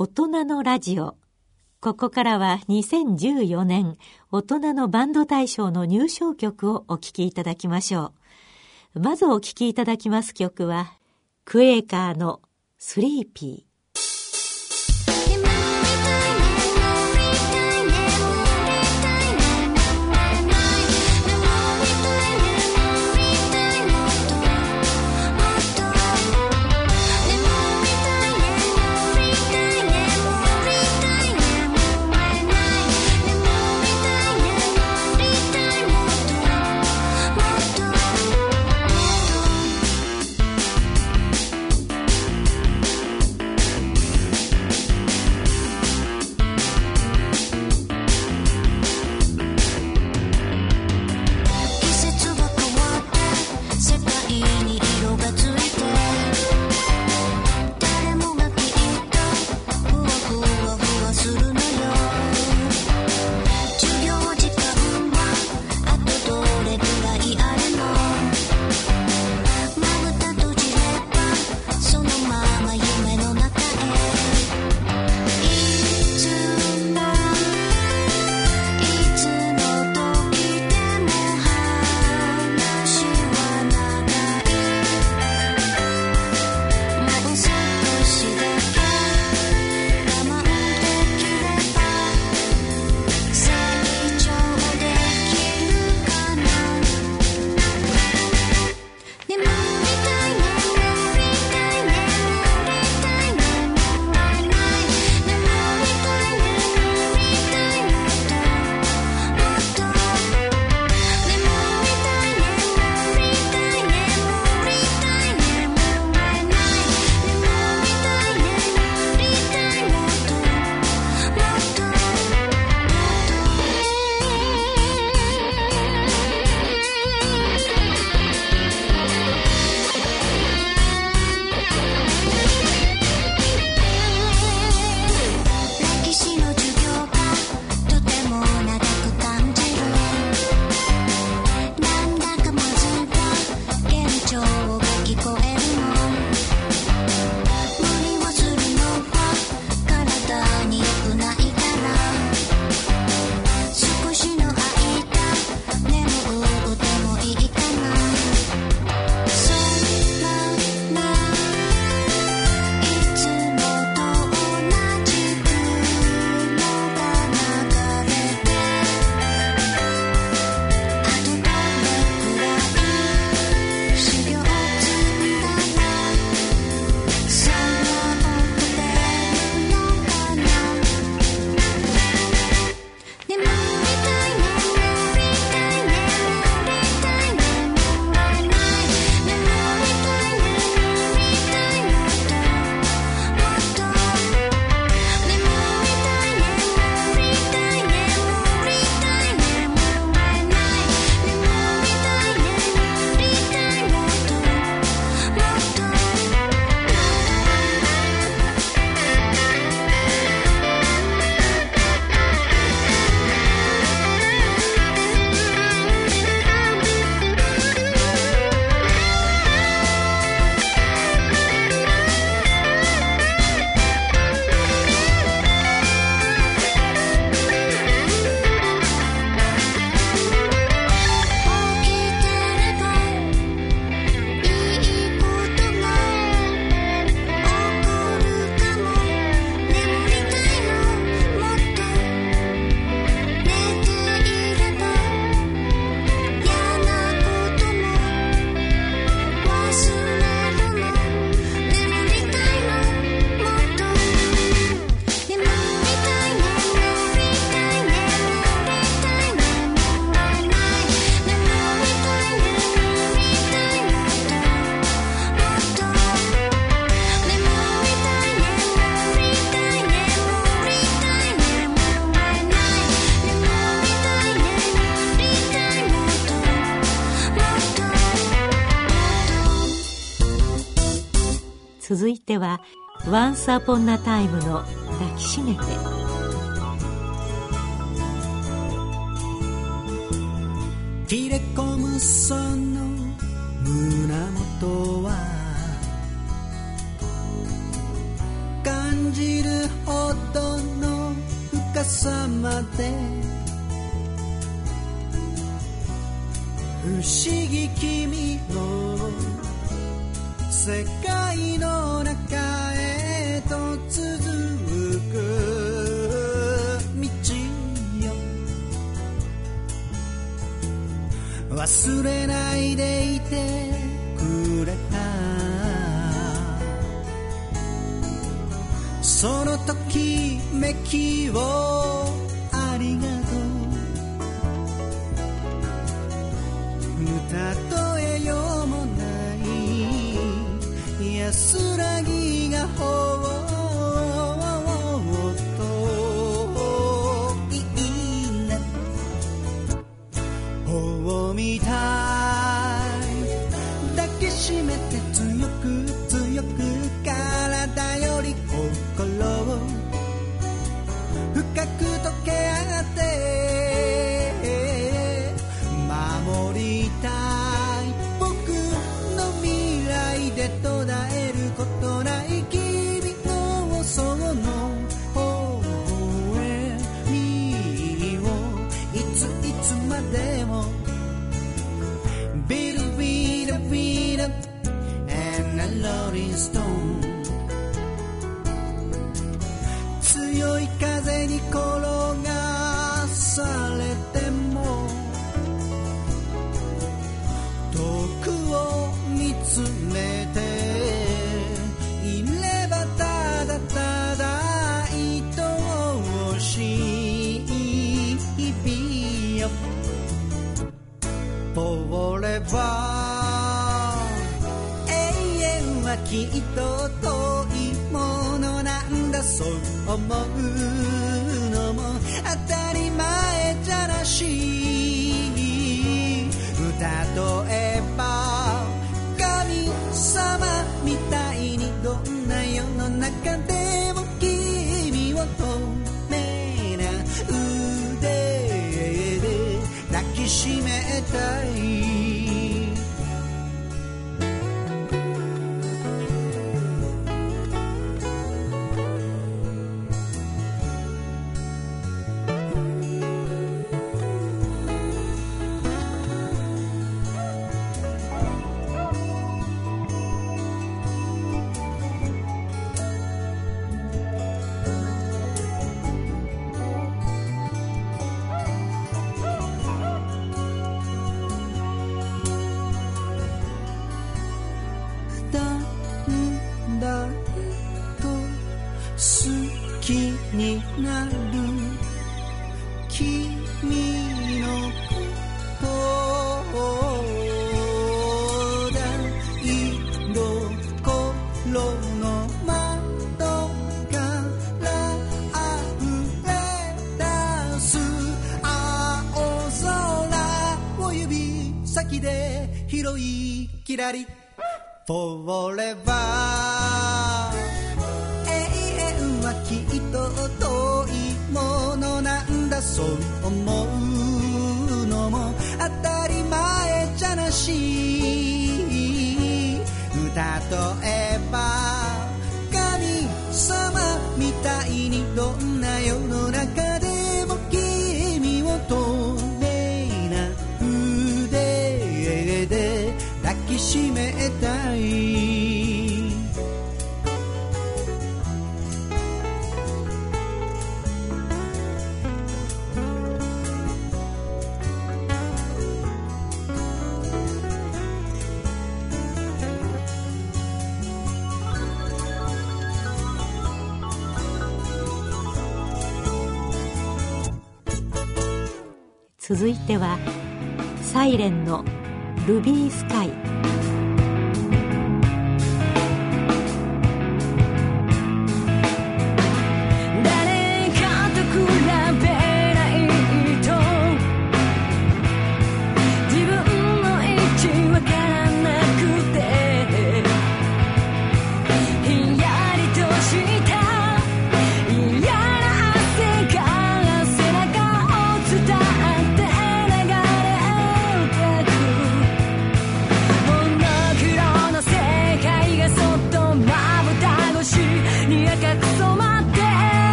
大人のラジオ。ここからは2014年大人のバンド大賞の入賞曲をお聴きいただきましょう。まずお聴きいただきます曲は、クエーカーのスリーピー。では「Once Upon a Time」の「抱きしめて」「切れ込むその胸元は」「感じるほどの深さまで」不思議君を世界の中へと続く。道よ忘れないでいてくれた。そのときめきを。哥。きっと遠いものなんだそう思う永遠はきっと遠いものなんだそう思うのも当たり前じゃなし。例えば。続いてはサイレンの「ルビースカイ」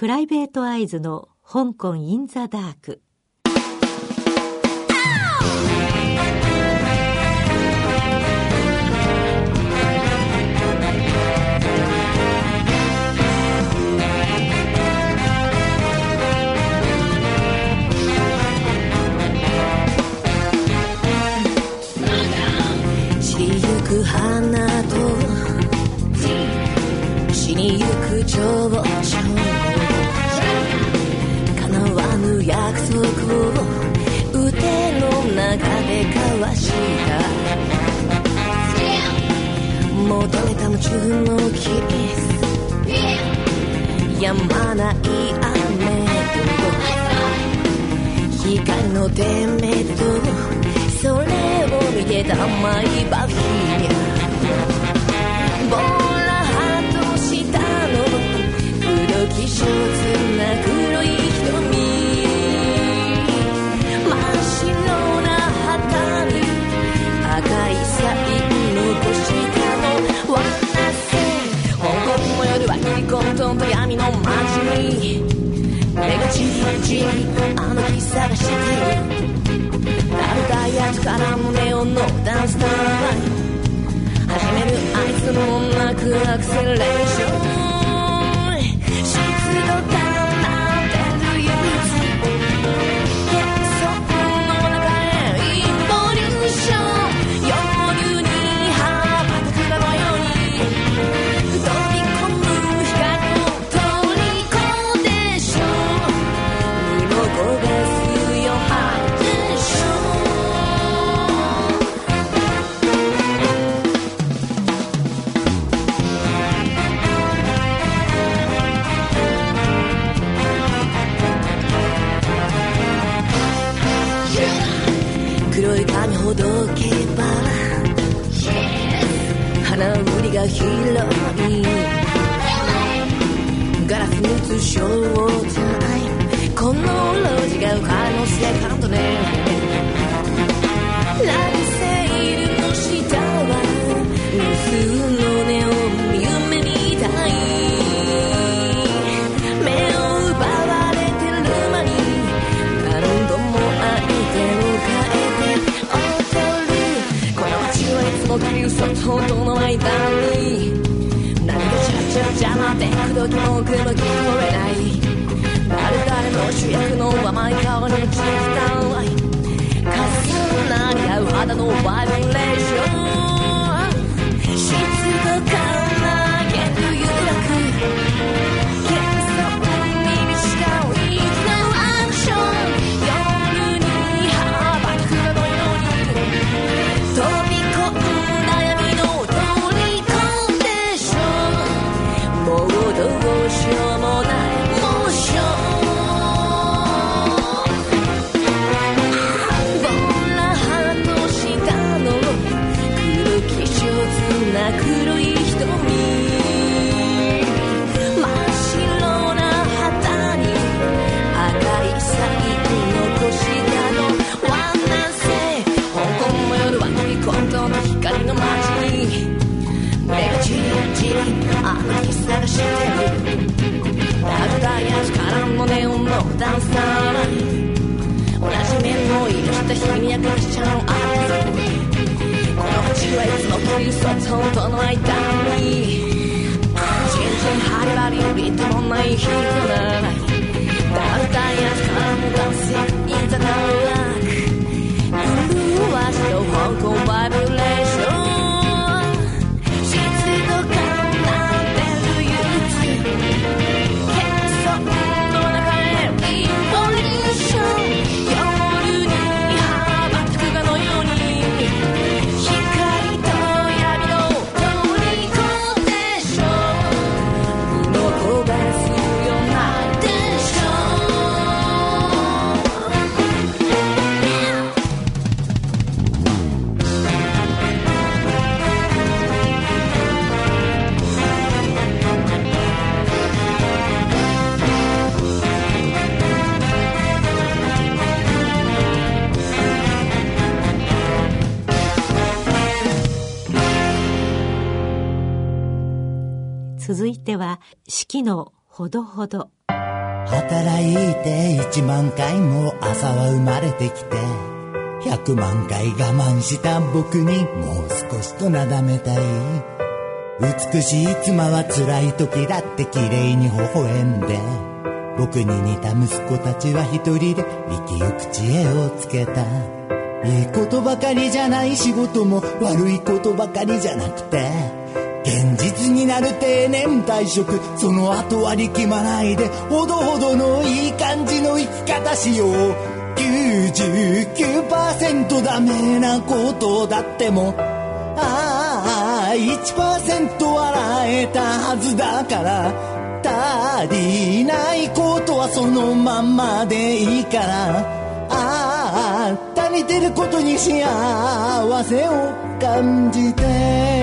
プライベートアイズの香港インザダーク。花と死にゆく蝶約束を腕の中で交わした。戻れた夢中のキスやまない雨と光のてめえとそれを見てた甘いバフィボラハトしたの。不動気象つなくしあの日探してる。誰だやつからもネオンのダンスタイ始めるあいつもなくアクセレーション。たの何かちゃっちゃ邪魔で。口説き文句も聞こえない誰々の主役の甘い顔に聞きたいかすなり合う肌のバイブレーション黒い寄添ったの間に全然晴れ張りよりともない日々なら四季のほどほど。働いて1万回も朝は生まれてきて100万回我慢した僕にもう少しとなだめたい。美しい妻は辛い時だって綺麗に微笑んで僕に似た息子たちは一人で生きゆく知恵をつけた。いいことばかりじゃない仕事も悪いことばかりじゃなくて現実になる定年退職。その後は力まないでほどほどのいい感じの生き方しよう。99%ダメなことだっても。ああ1%笑えたはずだから。足りないことはそのままでいいから。ああ足りてることに幸せを感じて。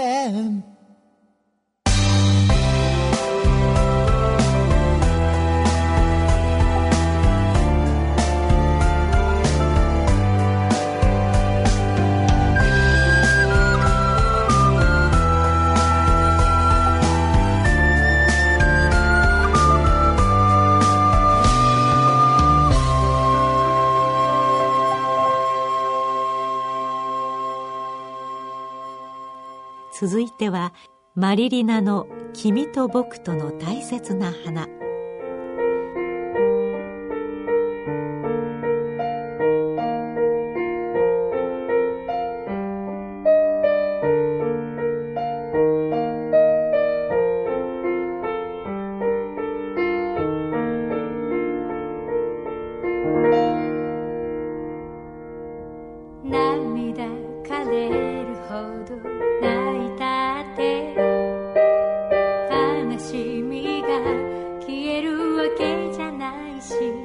り続いてはマリリナの「君と僕との大切な花」涙枯れるほど泣いたって。悲しみが消えるわけじゃないし。